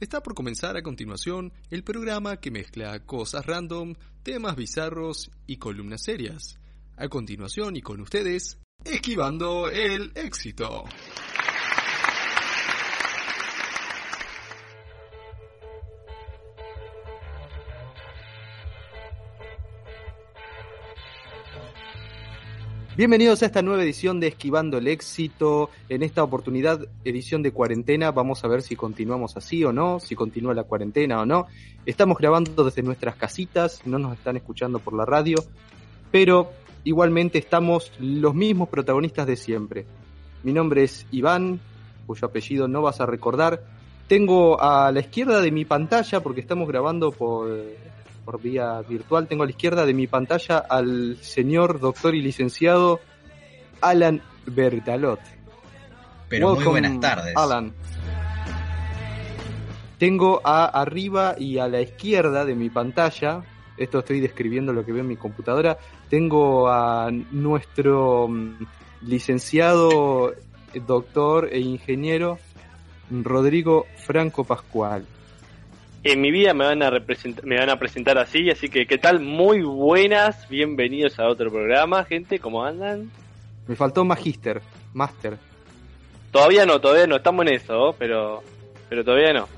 Está por comenzar a continuación el programa que mezcla cosas random, temas bizarros y columnas serias. A continuación y con ustedes, Esquivando el éxito. Bienvenidos a esta nueva edición de Esquivando el éxito. En esta oportunidad, edición de cuarentena, vamos a ver si continuamos así o no, si continúa la cuarentena o no. Estamos grabando desde nuestras casitas, no nos están escuchando por la radio, pero igualmente estamos los mismos protagonistas de siempre. Mi nombre es Iván, cuyo apellido no vas a recordar. Tengo a la izquierda de mi pantalla, porque estamos grabando por por vía virtual. Tengo a la izquierda de mi pantalla al señor doctor y licenciado Alan Bertalot. Pero muy buenas tardes. Alan. Tengo a arriba y a la izquierda de mi pantalla, esto estoy describiendo lo que veo en mi computadora, tengo a nuestro mm, licenciado, doctor e ingeniero Rodrigo Franco Pascual en mi vida me van a representar, me van a presentar así, así que qué tal, muy buenas, bienvenidos a otro programa, gente, ¿cómo andan? Me faltó Magister, Master. Todavía no, todavía no, estamos en eso, pero pero todavía no.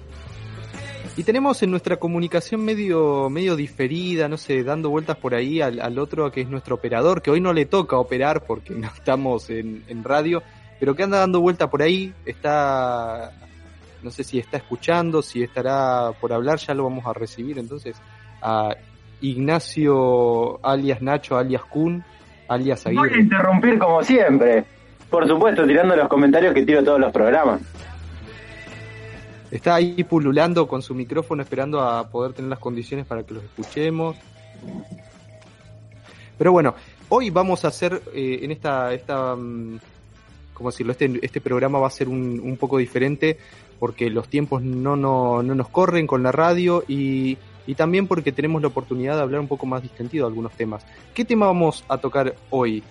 Y tenemos en nuestra comunicación medio, medio diferida, no sé, dando vueltas por ahí al, al otro que es nuestro operador, que hoy no le toca operar porque no estamos en, en radio, pero que anda dando vuelta por ahí, está no sé si está escuchando, si estará por hablar, ya lo vamos a recibir entonces a Ignacio alias Nacho, alias Kun, alias Aguirre. Voy a interrumpir como siempre. Por supuesto, tirando los comentarios que tiro todos los programas. Está ahí pululando con su micrófono esperando a poder tener las condiciones para que los escuchemos. Pero bueno, hoy vamos a hacer eh, en esta, esta mm, ¿cómo decirlo? Este, este programa va a ser un, un poco diferente porque los tiempos no, no, no nos corren con la radio y, y, también porque tenemos la oportunidad de hablar un poco más distendido de algunos temas. ¿Qué tema vamos a tocar hoy?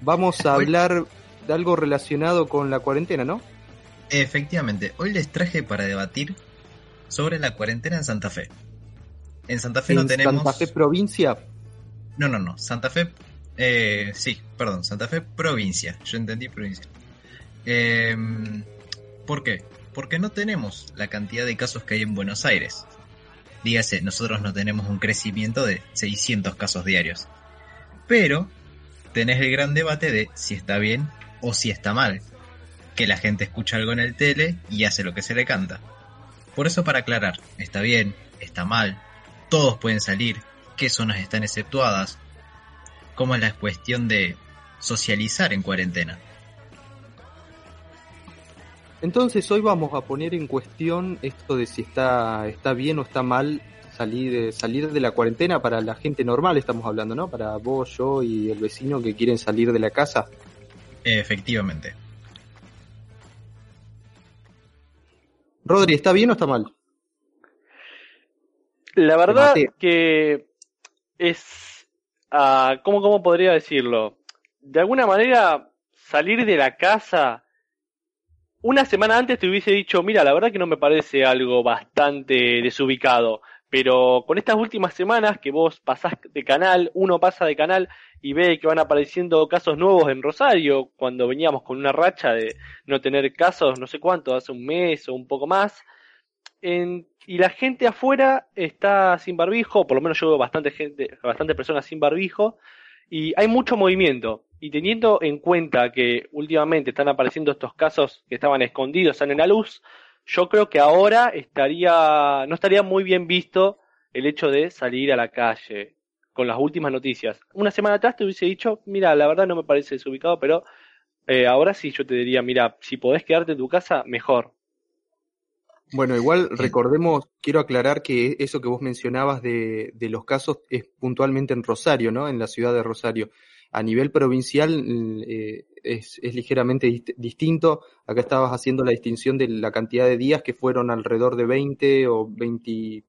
Vamos a hablar de algo relacionado con la cuarentena, ¿no? Efectivamente, hoy les traje para debatir sobre la cuarentena en Santa Fe. En Santa Fe no tenemos... ¿Santa Fe provincia? No, no, no. Santa Fe... Eh, sí, perdón. Santa Fe provincia. Yo entendí provincia. Eh, ¿Por qué? Porque no tenemos la cantidad de casos que hay en Buenos Aires. Dígase, nosotros no tenemos un crecimiento de 600 casos diarios. Pero tenés el gran debate de si está bien o si está mal. Que la gente escucha algo en el tele y hace lo que se le canta. Por eso para aclarar, está bien, está mal, todos pueden salir, qué zonas están exceptuadas, cómo es la cuestión de socializar en cuarentena. Entonces hoy vamos a poner en cuestión esto de si está, está bien o está mal salir, salir de la cuarentena para la gente normal, estamos hablando, ¿no? Para vos, yo y el vecino que quieren salir de la casa. Efectivamente. Rodri, ¿está bien o está mal? La verdad que es... Uh, ¿cómo, ¿Cómo podría decirlo? De alguna manera, salir de la casa una semana antes te hubiese dicho, mira, la verdad que no me parece algo bastante desubicado, pero con estas últimas semanas que vos pasás de canal, uno pasa de canal y ve que van apareciendo casos nuevos en Rosario, cuando veníamos con una racha de no tener casos, no sé cuánto, hace un mes o un poco más, en, y la gente afuera está sin barbijo, por lo menos yo veo bastante gente, bastante personas sin barbijo, y hay mucho movimiento. Y teniendo en cuenta que últimamente están apareciendo estos casos que estaban escondidos, salen a la luz, yo creo que ahora estaría, no estaría muy bien visto el hecho de salir a la calle con las últimas noticias. Una semana atrás te hubiese dicho, mira, la verdad no me parece desubicado, pero eh, ahora sí yo te diría, mira, si podés quedarte en tu casa, mejor. Bueno, igual recordemos, quiero aclarar que eso que vos mencionabas de, de los casos es puntualmente en Rosario, ¿no? En la ciudad de Rosario. A nivel provincial eh, es, es, ligeramente dist distinto. Acá estabas haciendo la distinción de la cantidad de días que fueron alrededor de 20 o 20,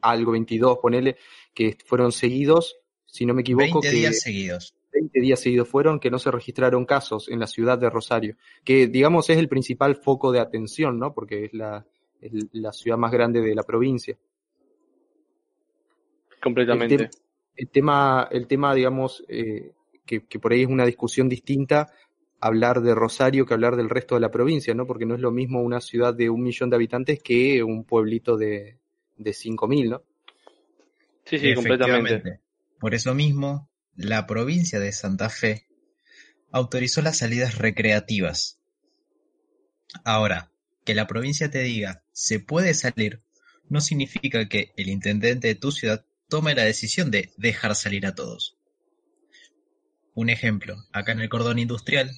algo, 22, ponele, que fueron seguidos, si no me equivoco. 20 que, días seguidos. 20 días seguidos fueron que no se registraron casos en la ciudad de Rosario, que digamos es el principal foco de atención, ¿no? Porque es la, es la ciudad más grande de la provincia. Completamente. El, te el tema, el tema, digamos, eh, que, que, por ahí es una discusión distinta, hablar de Rosario que hablar del resto de la provincia, ¿no? Porque no es lo mismo una ciudad de un millón de habitantes que un pueblito de, de cinco mil, ¿no? Sí, sí, completamente. Por eso mismo, la provincia de Santa Fe autorizó las salidas recreativas. Ahora, que la provincia te diga se puede salir, no significa que el intendente de tu ciudad tome la decisión de dejar salir a todos. Un ejemplo, acá en el cordón industrial,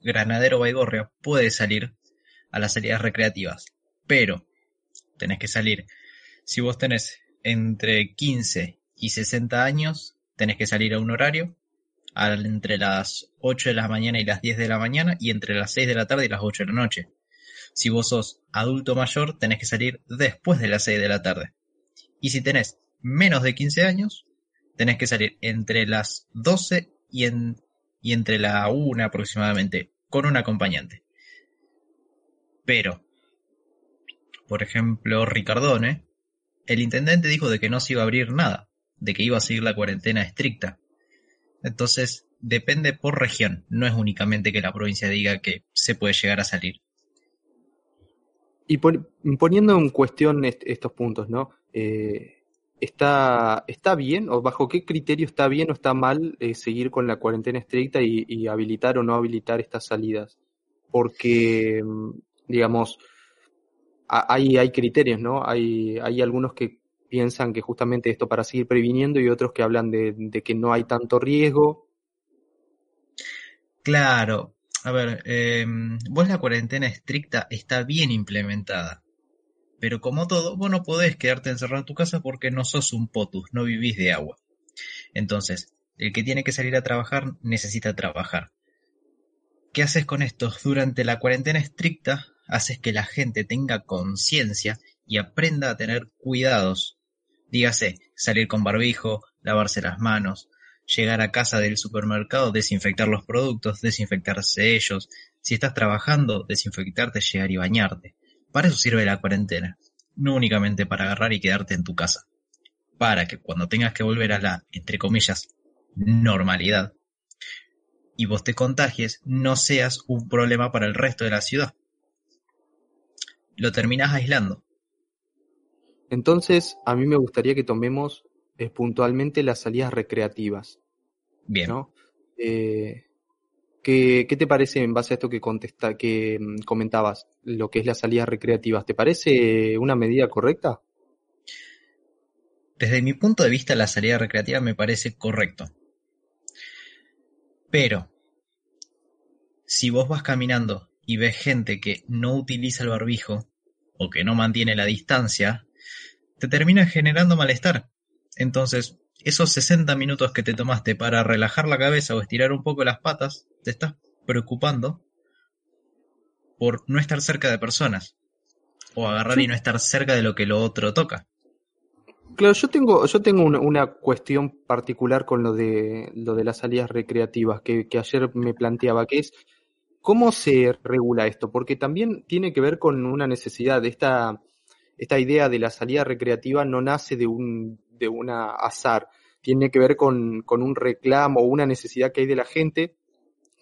Granadero Baigorria puede salir a las salidas recreativas, pero tenés que salir. Si vos tenés entre 15 y 60 años, tenés que salir a un horario entre las 8 de la mañana y las 10 de la mañana y entre las 6 de la tarde y las 8 de la noche. Si vos sos adulto mayor, tenés que salir después de las 6 de la tarde. Y si tenés menos de 15 años, tenés que salir entre las 12 y, en, y entre la 1 aproximadamente, con un acompañante. Pero, por ejemplo, Ricardone, el intendente dijo de que no se iba a abrir nada, de que iba a seguir la cuarentena estricta. Entonces, depende por región, no es únicamente que la provincia diga que se puede llegar a salir. Y poniendo en cuestión est estos puntos, ¿no? Eh, ¿está, ¿Está bien o bajo qué criterio está bien o está mal eh, seguir con la cuarentena estricta y, habilitar o no habilitar estas salidas? Porque, digamos, hay, hay criterios, ¿no? Hay, hay algunos que piensan que justamente esto para seguir previniendo y otros que hablan de, que no hay tanto riesgo. Claro, a ver, eh, vos la cuarentena estricta está bien implementada. Pero como todo, vos no podés quedarte encerrado en tu casa porque no sos un potus, no vivís de agua. Entonces, el que tiene que salir a trabajar necesita trabajar. ¿Qué haces con esto? Durante la cuarentena estricta, haces que la gente tenga conciencia y aprenda a tener cuidados. Dígase, salir con barbijo, lavarse las manos, llegar a casa del supermercado, desinfectar los productos, desinfectarse ellos. Si estás trabajando, desinfectarte, llegar y bañarte. Para eso sirve la cuarentena, no únicamente para agarrar y quedarte en tu casa. Para que cuando tengas que volver a la, entre comillas, normalidad, y vos te contagies, no seas un problema para el resto de la ciudad. Lo terminas aislando. Entonces, a mí me gustaría que tomemos eh, puntualmente las salidas recreativas. Bien. ¿no? Eh, ¿qué, ¿qué, te parece en base a esto que, que mm, comentabas, lo que es las salidas recreativas? ¿Te parece una medida correcta? Desde mi punto de vista, la salida recreativa me parece correcto. Pero, si vos vas caminando y ves gente que no utiliza el barbijo o que no mantiene la distancia, te termina generando malestar. Entonces, esos 60 minutos que te tomaste para relajar la cabeza o estirar un poco las patas, te estás preocupando por no estar cerca de personas. O agarrar sí. y no estar cerca de lo que lo otro toca. Claro, yo tengo, yo tengo una, una, cuestión particular con lo de lo de las salidas recreativas que, que ayer me planteaba, que es cómo se regula esto, porque también tiene que ver con una necesidad. Esta, esta idea de la salida recreativa no nace de un de una azar, tiene que ver con, con un reclamo o una necesidad que hay de la gente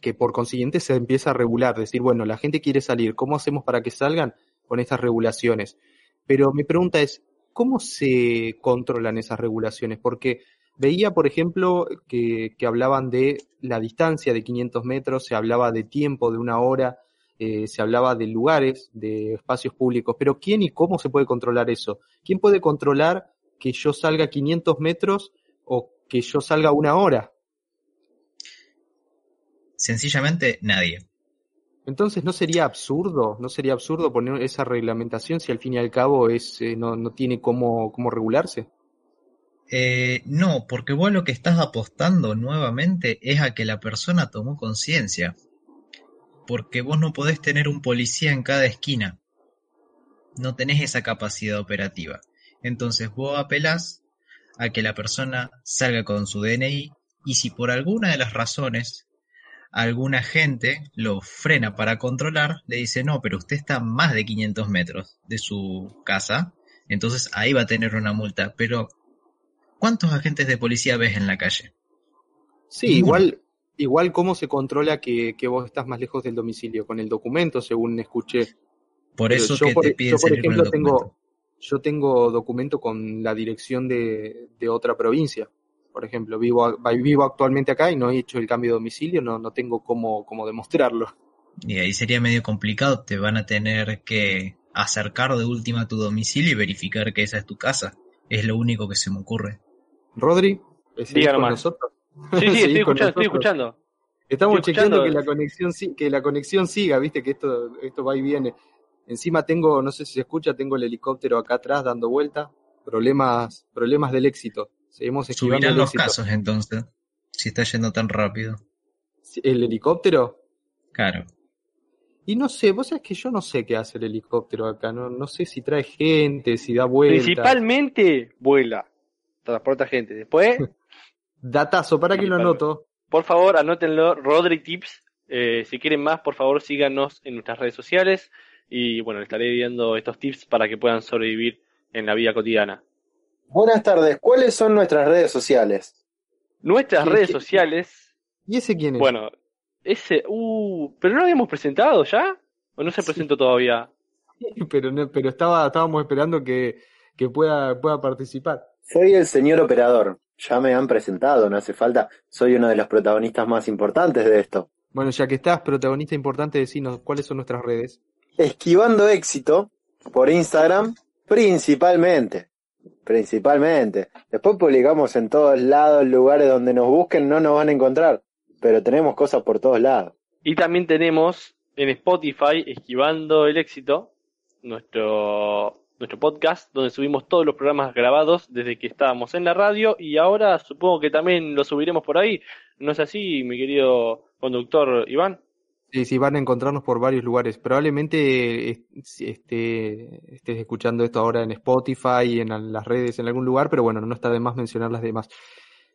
que por consiguiente se empieza a regular, decir, bueno, la gente quiere salir, ¿cómo hacemos para que salgan? Con estas regulaciones. Pero mi pregunta es, ¿cómo se controlan esas regulaciones? Porque veía, por ejemplo, que, que hablaban de la distancia de 500 metros, se hablaba de tiempo de una hora, eh, se hablaba de lugares, de espacios públicos, pero ¿quién y cómo se puede controlar eso? ¿Quién puede controlar que yo salga 500 metros o que yo salga una hora? Sencillamente nadie. Entonces, ¿no sería absurdo? ¿No sería absurdo poner esa reglamentación si al fin y al cabo es, eh, no, no tiene cómo, cómo regularse? Eh, no, porque vos lo que estás apostando nuevamente es a que la persona tomó conciencia. Porque vos no podés tener un policía en cada esquina. No tenés esa capacidad operativa. Entonces vos apelás a que la persona salga con su DNI y si por alguna de las razones alguna gente lo frena para controlar, le dice, no, pero usted está a más de 500 metros de su casa, entonces ahí va a tener una multa. Pero, ¿cuántos agentes de policía ves en la calle? Sí, igual, igual cómo se controla que, que, vos estás más lejos del domicilio, con el documento, según escuché. Por eso que por, te piden yo, por salir con el ejemplo, documento. tengo, yo tengo documento con la dirección de, de otra provincia. Por ejemplo, vivo, vivo actualmente acá y no he hecho el cambio de domicilio, no, no tengo cómo, cómo demostrarlo. Y ahí sería medio complicado, te van a tener que acercar de última a tu domicilio y verificar que esa es tu casa. Es lo único que se me ocurre. Rodri, ¿seguís Diga con nomás. nosotros? Sí, sí, estoy escuchando, estoy escuchando. Estamos Estoy chequeando escuchando. que la conexión que la conexión siga, viste que esto, esto va y viene. Encima tengo, no sé si se escucha, tengo el helicóptero acá atrás dando vuelta. Problemas, problemas del éxito. Seguimos esquivando Subirán el los éxito. casos entonces, si está yendo tan rápido. ¿El helicóptero? Claro. Y no sé, vos sabés que yo no sé qué hace el helicóptero acá, no, no sé si trae gente, si da vueltas. Principalmente vuela. Transporta gente. Después, Datazo, para que lo anoto. por favor, anótenlo. Rodri Tips. Eh, si quieren más, por favor, síganos en nuestras redes sociales. Y bueno, les estaré viendo estos tips para que puedan sobrevivir en la vida cotidiana. Buenas tardes, ¿cuáles son nuestras redes sociales? Nuestras ¿Qué- redes qué- sociales. ¿Y ese quién es? Bueno, ese. Uh, ¿pero no lo habíamos presentado ya? ¿O no se Sí. presentó todavía? pero no, pero estaba, estábamos esperando que, que pueda, pueda participar. Soy el señor operador. Ya me han presentado, no hace falta. Soy uno de los protagonistas más importantes de esto. Bueno, ya que estás, protagonista importante, decinos cuáles son nuestras redes. Esquivando éxito por Instagram, principalmente. Principalmente. Después publicamos en todos lados, lugares donde nos busquen, no nos van a encontrar. Pero tenemos cosas por todos lados. Y también tenemos en Spotify, Esquivando el Éxito, nuestro, nuestro podcast, donde subimos todos los programas grabados desde que estábamos en la radio y ahora supongo que también lo subiremos por ahí. ¿No es así, mi querido conductor Iván? Sí, sí, van a encontrarnos por varios lugares. Probablemente eh, este, estés escuchando esto ahora en Spotify, en las redes, en algún lugar, pero bueno, no está de más mencionar las demás.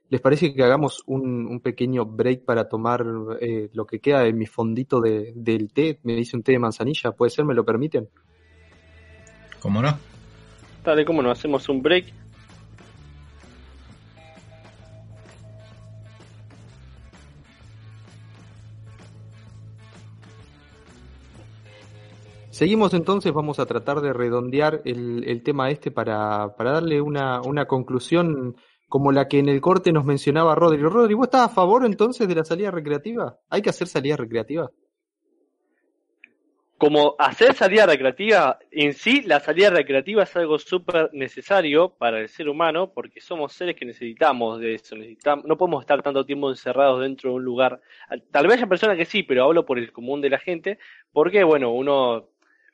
¿Les parece que hagamos un, un pequeño break para tomar eh, lo que queda de mi fondito de, del té? Me dice un té de manzanilla, ¿puede ser? ¿Me lo permiten? ¿Cómo no? Dale, cómo no, hacemos un break. Seguimos entonces, vamos a tratar de redondear el, tema este para, darle una, una conclusión como la que en el corte nos mencionaba Rodri. Rodri, ¿vos estás a favor entonces de la salida recreativa? ¿Hay que hacer salida recreativa? Como hacer salida recreativa, en sí la salida recreativa es algo súper necesario para el ser humano porque somos seres que necesitamos de eso, necesitamos, no podemos estar tanto tiempo encerrados dentro de un lugar. Tal vez haya personas que sí, pero hablo por el común de la gente, porque bueno, uno,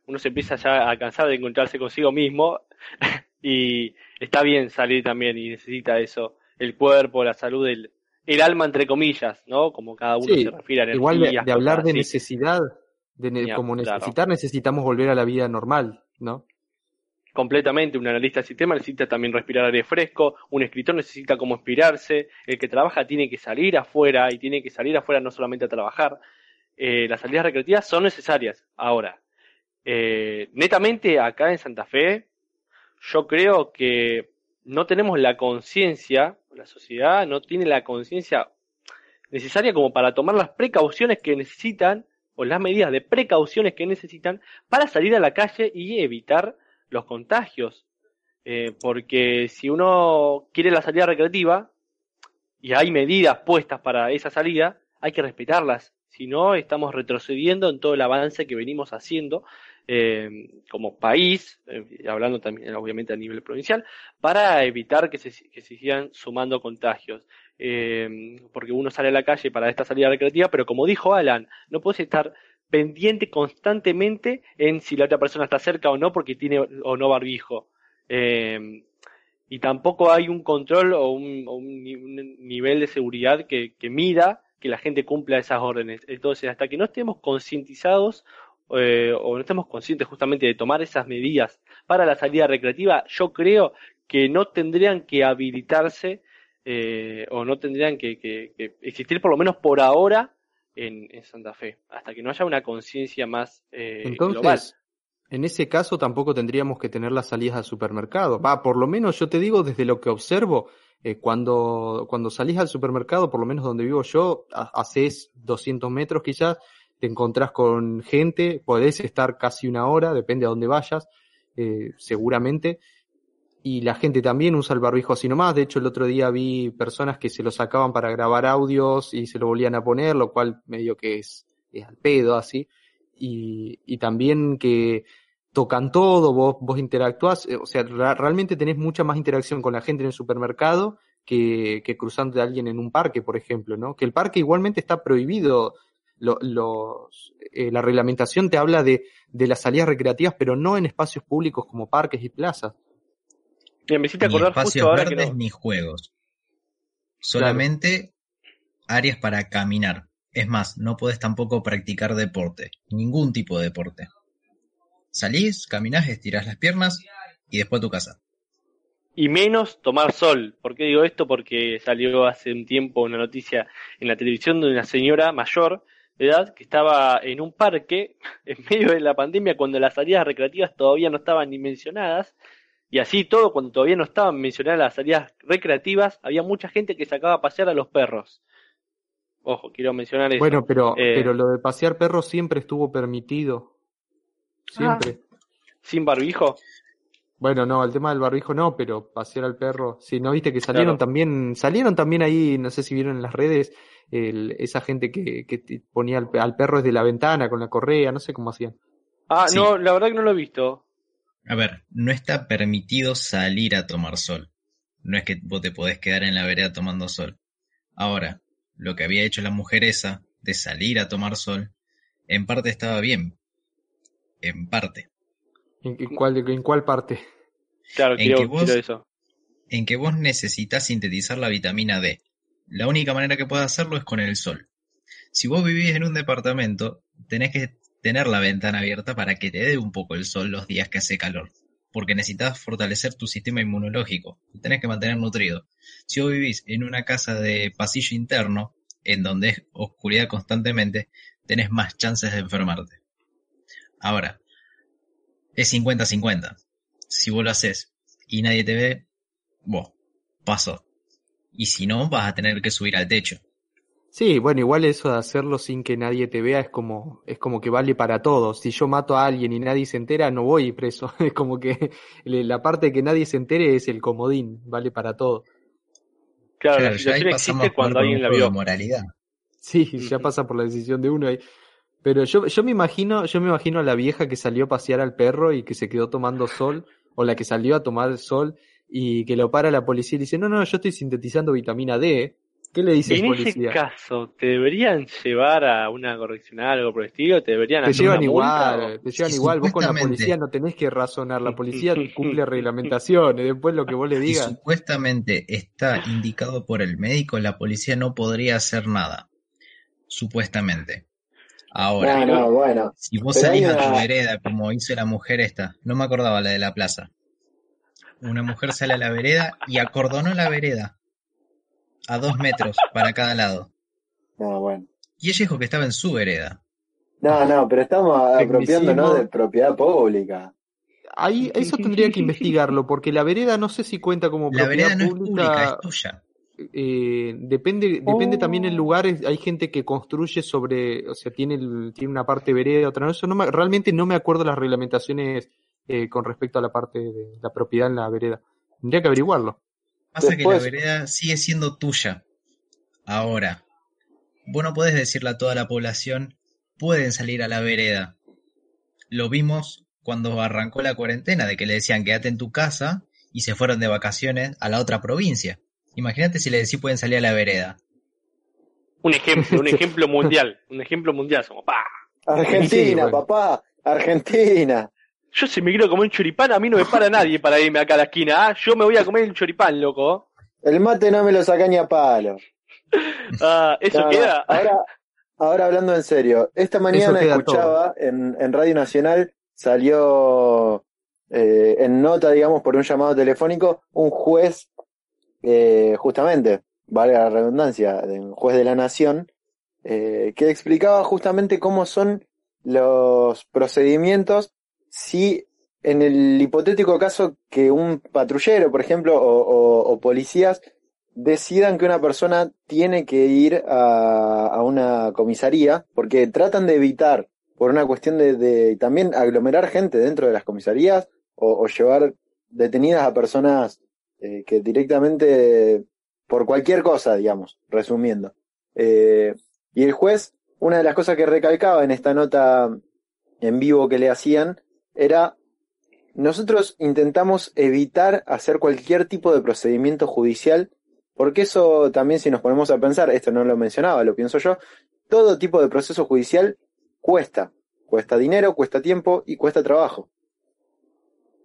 uno se empieza ya a cansar de encontrarse consigo mismo y está bien salir también y necesita eso, el cuerpo, la salud, el, el alma entre comillas, ¿no? Como cada uno Sí, se refiere a Igual de, de hablar de así. necesidad, de ne- Ya, como claro. necesitar, necesitamos volver a la vida normal, ¿no? completamente. Un analista del sistema necesita también respirar aire fresco, un escritor necesita cómo inspirarse, el que trabaja tiene que salir afuera y tiene que salir afuera no solamente a trabajar. Eh, las salidas recreativas son necesarias. Ahora, eh, netamente acá en Santa Fe, yo creo que no tenemos la conciencia, la sociedad no tiene la conciencia necesaria como para tomar las precauciones que necesitan o las medidas de precauciones que necesitan para salir a la calle y evitar los contagios. Eh, porque si uno quiere la salida recreativa y hay medidas puestas para esa salida, hay que respetarlas. Si no, estamos retrocediendo en todo el avance que venimos haciendo eh, como país, eh, hablando también obviamente a nivel provincial, para evitar que se, que se sigan sumando contagios. Eh, porque uno sale a la calle para esta salida recreativa, pero como dijo Alan, no puedes estar pendiente constantemente en si la otra persona está cerca o no porque tiene o no barbijo. Eh, y tampoco hay un control o un, un, nivel de seguridad que, que, mida que la gente cumpla esas órdenes. Entonces, hasta que no estemos concientizados eh, o no estemos conscientes justamente de tomar esas medidas para la salida recreativa, yo creo que no tendrían que habilitarse eh, o no tendrían que, que, que, existir por lo menos por ahora en, en Santa Fe, hasta que no haya una conciencia más eh, Entonces, global. En ese caso tampoco tendríamos que tener las salidas al supermercado. Va, por lo menos yo te digo desde lo que observo, eh, cuando, cuando salís al supermercado, por lo menos donde vivo yo, haces 200 metros quizás, te encontrás con gente, podés estar casi una hora, depende a dónde vayas, eh, seguramente, y la gente también usa el barbijo así nomás. De hecho, el otro día vi personas que se lo sacaban para grabar audios y se lo volvían a poner, lo cual medio que es, es al pedo así. Y, y también que tocan todo, vos, vos interactuás, o sea, realmente tenés mucha más interacción con la gente en el supermercado que, que cruzando de alguien en un parque, por ejemplo, ¿no? Que el parque igualmente está prohibido, lo, los, eh, la reglamentación te habla de, de las salidas recreativas, pero no en espacios públicos como parques y plazas. Bien, me hiciste acordar ni espacios justo ahora verdes que no... ni juegos. Solamente áreas para caminar. Es más, no puedes tampoco practicar deporte, ningún tipo de deporte. Salís, caminás, estirás las piernas y después a tu casa. y menos tomar sol. ¿Por qué digo esto? Porque salió hace un tiempo una noticia en la televisión de una señora mayor edad que estaba en un parque en medio de la pandemia cuando las salidas recreativas todavía no estaban ni mencionadas. Y así todo, cuando todavía no estaban mencionadas las salidas recreativas, había mucha gente que sacaba a pasear a los perros. Ojo, quiero mencionar eso. Bueno, pero, Eh, pero lo de pasear perros siempre estuvo permitido. Siempre. Sin barbijo. Bueno, no, el tema del barbijo no, pero pasear al perro. Si no viste que salieron Claro. también, salieron también ahí, no sé si vieron en las redes, el- esa gente que, que ponía al, al perro desde la ventana con la correa, no sé cómo hacían. Ah, Sí. no, la verdad que no lo he visto. A ver, no está permitido salir a tomar sol. No es que vos te podés quedar en la vereda tomando sol. Ahora, lo que había hecho la mujer esa de salir a tomar sol, en parte estaba bien. En parte. ¿En, en cuál, en cuál parte? Claro, En quiero, que vos- quiero eso. En que vos necesitas sintetizar la vitamina D. La única manera que puedes hacerlo es con el sol. Si vos vivís en un departamento, tenés que tener la ventana abierta para que te dé un poco el sol los días que hace calor. Porque necesitas fortalecer tu sistema inmunológico. Tenés que mantener nutrido. Si vos vivís en una casa de pasillo interno, en donde es oscuridad constantemente, tenés más chances de enfermarte. Ahora, es 50-50. Si vos lo haces y nadie te ve, vos, pasó. Y si no, vas a tener que subir al techo. Sí, bueno, igual eso de hacerlo sin que nadie te vea es como, es como que vale para todos. Si yo mato a alguien y nadie se entera, no voy preso. Es como que la parte de que nadie se entere es el comodín, vale para todo. Claro, Claro, la situación existe cuando alguien un la vio. moralidad. Sí, ya pasa por la decisión de uno ahí. Pero yo, yo me imagino, yo me imagino a la vieja que salió a pasear al perro y que se quedó tomando sol, o la que salió a tomar sol y que lo para la policía y dice, no, no, yo estoy sintetizando vitamina D. ¿Qué le dice el En ese policía? caso, ¿te deberían llevar a una correccional o algo por el estilo? ¿Te deberían Te hacer llevan una multa igual, o- te llevan Si igual, vos con la policía no tenés que razonar, la policía cumple reglamentaciones, después lo que vos le Si digas. supuestamente está indicado por el médico, la policía no podría hacer nada. Supuestamente. Ahora, No, no, bueno. si vos pero salís a tu una- vereda, como hizo la mujer esta, no me acordaba la de la plaza. Una mujer sale a la vereda y acordonó la vereda a dos metros para cada lado. No, bueno. Y ella dijo que estaba en su vereda. No, no, pero estamos apropiándonos de propiedad pública. Ahí, eso tendría que investigarlo, porque la vereda no sé si cuenta como La propiedad vereda no es pública, pública. es tuya. eh, depende, depende Oh. también el lugar, hay gente que construye sobre, o sea, tiene, el- tiene una parte vereda, otra no, eso no me- realmente no me acuerdo las reglamentaciones eh, con respecto a la parte de la propiedad en la vereda. Tendría que averiguarlo. Pasa Después- que la vereda sigue siendo tuya. Ahora, vos no podés decirle a toda la población, pueden salir a la vereda. Lo vimos cuando arrancó la cuarentena, de que le decían quédate en tu casa y se fueron de vacaciones a la otra provincia. Imagínate si le decís pueden salir a la vereda. Un ejemplo, un ejemplo mundial. Un ejemplo mundial. Somos, ¡pa! Argentina, bueno. papá, Argentina. Yo si me quiero comer un choripán, a mí no me para nadie para irme acá a la esquina. ¿ah? Yo me voy a comer un choripán, loco. El mate no me lo saca ni a palo. Ah, ¿Eso No, no, queda? Ahora, ahora hablando en serio, esta mañana escuchaba en, en Radio Nacional, salió eh, en nota, digamos, por un llamado telefónico, un juez, eh, justamente, valga la redundancia, de- un juez de la Nación, eh, que explicaba justamente cómo son los procedimientos si en el hipotético caso que un patrullero, por ejemplo, o, policías decidan que una persona tiene que ir a, una comisaría, porque tratan de evitar, por una cuestión de, también aglomerar gente dentro de las comisarías o, o llevar detenidas a personas eh, que directamente, por cualquier cosa, digamos, resumiendo. Eh, y el juez, una de las cosas que recalcaba en esta nota en vivo que le hacían era nosotros intentamos evitar hacer cualquier tipo de procedimiento judicial, porque eso también si nos ponemos a pensar, esto no lo mencionaba, lo pienso yo, todo tipo de proceso judicial cuesta, cuesta dinero, cuesta tiempo y cuesta trabajo.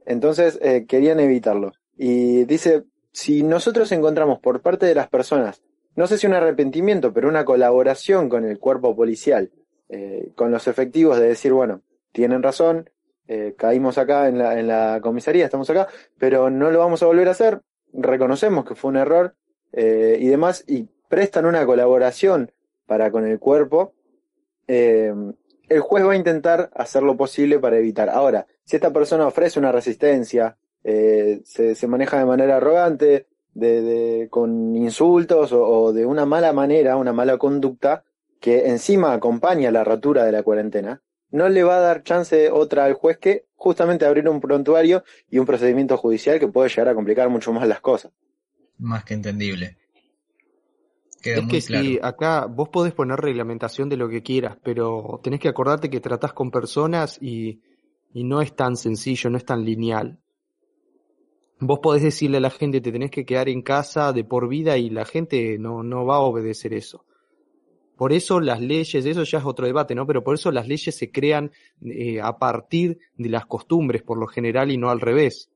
Entonces eh, querían evitarlo. Y dice, si nosotros encontramos por parte de las personas, no sé si un arrepentimiento, pero una colaboración con el cuerpo policial, eh, con los efectivos de decir, bueno, tienen razón, eh, caímos acá en la, en la comisaría, estamos acá, pero no lo vamos a volver a hacer, reconocemos que fue un error eh, y demás, y prestan una colaboración para con el cuerpo, eh, el juez va a intentar hacer lo posible para evitar. Ahora, si esta persona ofrece una resistencia, se, maneja de manera arrogante, de, de- con insultos o, o de una mala manera, una mala conducta, que encima acompaña la rotura de la cuarentena, no le va a dar chance otra al juez que justamente abrir un prontuario y un procedimiento judicial que puede llegar a complicar mucho más las cosas. Más que entendible. Queda Es muy que claro. si acá vos podés poner reglamentación de lo que quieras, pero tenés que acordarte que tratás con personas y, y no es tan sencillo, no es tan lineal. Vos podés decirle a la gente te tenés que quedar en casa de por vida y la gente no, no va a obedecer eso. Por eso las leyes, eso ya es otro debate, ¿no? Pero por eso las leyes se crean eh, a partir de las costumbres, por lo general, y no al revés.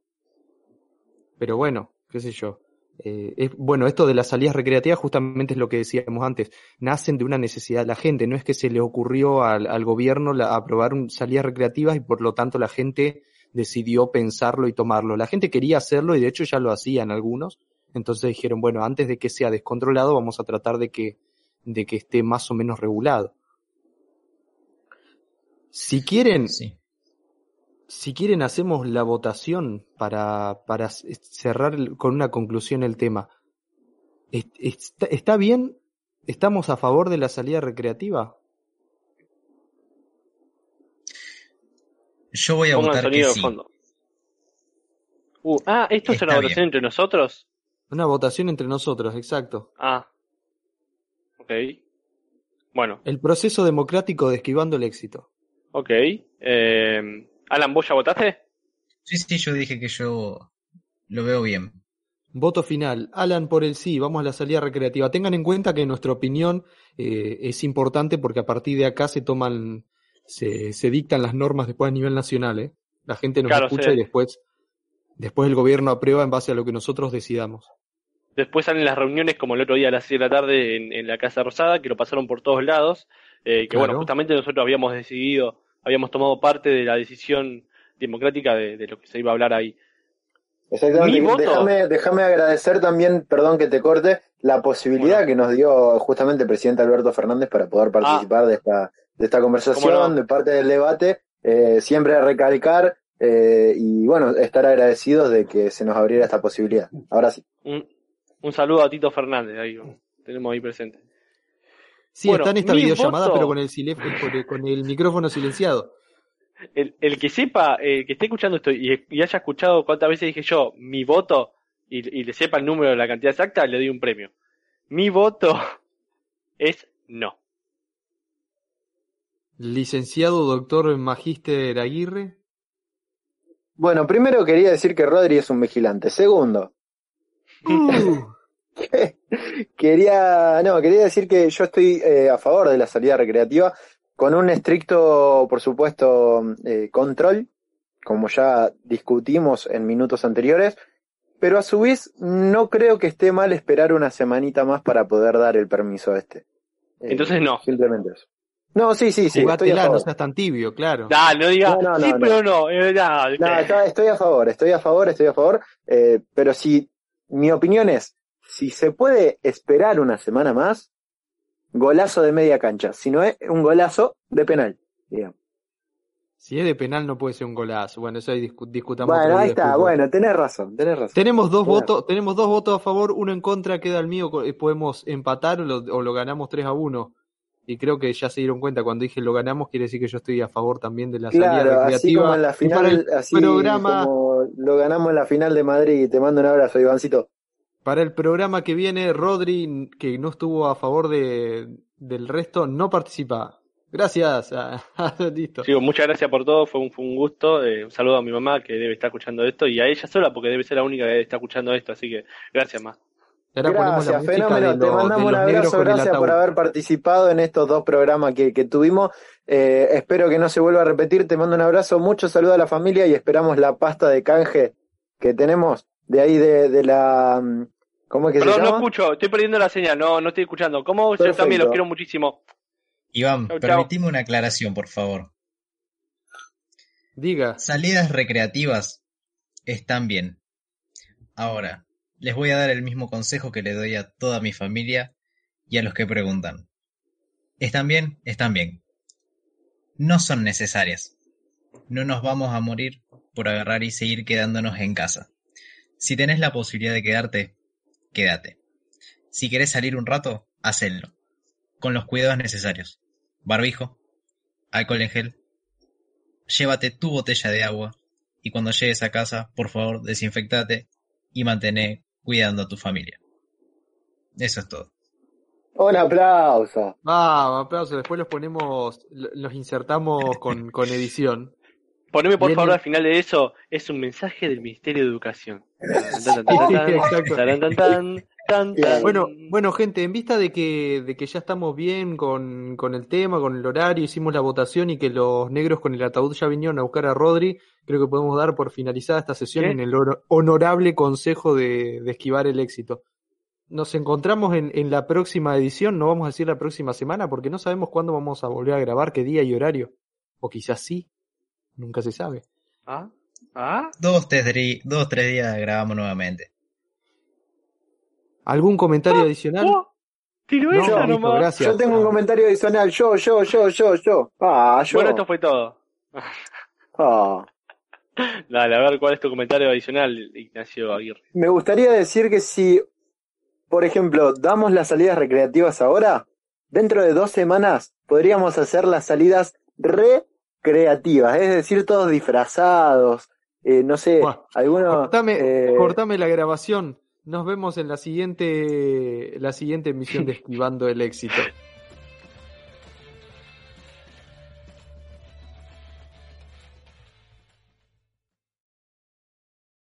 Pero bueno, qué sé yo. Eh, es, bueno, esto de las salidas recreativas justamente es lo que decíamos antes. Nacen de una necesidad de la gente. No es que se le ocurrió al, gobierno aprobar salidas recreativas y por lo tanto la gente decidió pensarlo y tomarlo. La gente quería hacerlo y de hecho ya lo hacían algunos. Entonces dijeron, bueno, antes de que sea descontrolado vamos a tratar de que, de que esté más o menos regulado. Si quieren, Sí. si quieren hacemos la votación para, para cerrar con una conclusión el tema. ¿Est- ¿Está, está bien? ¿Estamos a favor de la salida recreativa? Yo voy a Pongan votar que sí. fondo. Uh, ah, ¿esto es una bien. votación entre nosotros? Una votación entre nosotros, exacto. Ah. Ok. Bueno, El proceso democrático de esquivando el éxito. ok. Eh, Alan, ¿vos ya votaste? Sí, sí, yo dije que yo lo veo bien. Voto final. Alan por el sí, vamos a la salida recreativa. Tengan en cuenta que nuestra opinión eh, es importante porque a partir de acá se toman, se, se dictan las normas después a nivel nacional. ¿eh? La gente nos Claro, escucha sí. y después, después el gobierno aprueba en base a lo que nosotros decidamos. Después salen las reuniones como el otro día a las 6 de la tarde en, en la Casa Rosada, que lo pasaron por todos lados, eh, que Claro. bueno, justamente nosotros habíamos decidido, habíamos tomado parte de la decisión democrática de, de lo que se iba a hablar ahí. Exactamente. Mi voto. Déjame, déjame agradecer también, perdón que te corte, la posibilidad Bueno. que nos dio justamente el presidente Alberto Fernández para poder participar de esta, de esta conversación, de parte del debate. Eh, siempre recalcar eh, y bueno, estar agradecidos de que se nos abriera esta posibilidad. Ahora sí. Un, un saludo a Tito Fernández, ahí tenemos ahí presente. Sí, Bueno, está en esta videollamada, voto- pero con el, el- con el micrófono silenciado. El, el que sepa, el que esté escuchando esto y, y haya escuchado cuántas veces dije yo mi voto y, y le sepa el número de la cantidad exacta, le doy un premio. Mi voto es no. Licenciado doctor Magíster Aguirre. Bueno, primero quería decir que Rodri es un vigilante. Segundo, Uh, quería, no, quería decir que yo estoy eh, a favor de la salida recreativa, con un estricto, por supuesto, eh, control, como ya discutimos en minutos anteriores, pero a su vez no creo que esté mal esperar una semanita más para poder dar el permiso este. Eh, Entonces no. Simplemente eso. No, sí, sí, sí. A favor. no seas tan tibio, claro. Da, no diga, No, no, no, sí, no. pero no. eh, da, No, está- estoy a favor, estoy a favor, estoy a favor. eh, pero si mi opinión es, si se puede esperar una semana más, golazo de media cancha. Si no es un golazo de penal. digamos. Si es de penal no puede ser un golazo. Bueno, eso ahí discu- discutamos. Bueno, ahí está, bueno, tenés razón, tenés razón. Tenemos dos Claro. votos, tenemos dos votos a favor, uno en contra, queda el mío, eh, podemos empatar o lo, o lo ganamos 3 a 1. Y creo que ya se dieron cuenta cuando dije lo ganamos, quiere decir que yo estoy a favor también de la salida Claro, así recreativa. como en la para final, el así programa, como lo ganamos en la final de Madrid. Te mando un abrazo, Ivancito. para el programa que viene, Rodri, que no estuvo a favor de, del resto, no participa. Gracias. Ah, Listo. Muchas gracias por todo, fue un, fue un gusto. eh, un saludo a mi mamá que debe estar escuchando esto y a ella sola porque debe ser la única que está escuchando esto, así que gracias más. Ahora ponemos la Gracias, fenómeno. Te mandamos un abrazo, gracias por haber participado en estos dos programas que, que tuvimos. Eh, espero que no se vuelva a repetir. Te mando un abrazo, mucho saludo a la familia y esperamos la pasta de canje que tenemos de ahí de, de la... mm, ¿Cómo es que Perdón, se no llama? escucho, estoy perdiendo la señal, no, no estoy escuchando. ¿Cómo? Yo también los quiero muchísimo. Iván, Chau, una aclaración, por favor. Diga. Salidas recreativas están bien. Ahora, les voy a dar el mismo consejo que le doy a toda mi familia y a los que preguntan. ¿Están bien? Están bien. No son necesarias. No nos vamos a morir por agarrar y seguir quedándonos en casa. Si tenés la posibilidad de quedarte, quédate. Si querés salir un rato, hacelo. Con los cuidados necesarios. Barbijo, alcohol en gel, llévate tu botella de agua y cuando llegues a casa, por favor, desinfectate y mantén cuidando a tu familia. Eso es todo. Un aplauso. Vamos, aplausos. Después los ponemos, lo- los insertamos con, con edición. Poneme por favor al final de eso, es un mensaje del Ministerio de Educación. Bueno, bueno, gente, en vista de que, de que ya estamos bien con, con el tema, con el horario, hicimos la votación y que los negros con el ataúd ya vinieron a buscar a Rodri, creo que podemos dar por finalizada esta sesión ¿Qué? en el honorable consejo de, de esquivar el éxito. Nos encontramos en, en la próxima edición, no vamos a decir la próxima semana, porque no sabemos cuándo vamos a volver a grabar, qué día y horario. O quizás sí, nunca se sabe. ¿Ah? ¿Ah? Dos, tres, dos, tres días grabamos nuevamente. ¿Algún comentario adicional? Oh, tiró No, esa listo, nomás. gracias. Yo tengo un comentario adicional. Yo, yo, yo, yo, yo. Ah, yo. Bueno, esto fue todo. Ah. Dale, a ver cuál es tu comentario adicional, Ignacio Aguirre. Me gustaría decir que si, por ejemplo, damos las salidas recreativas ahora, dentro de dos semanas podríamos hacer las salidas recreativas, es decir, todos disfrazados, eh, no sé, algunos... Cortame, eh, cortame la grabación. Nos vemos en la siguiente, la siguiente emisión de Esquivando el Éxito.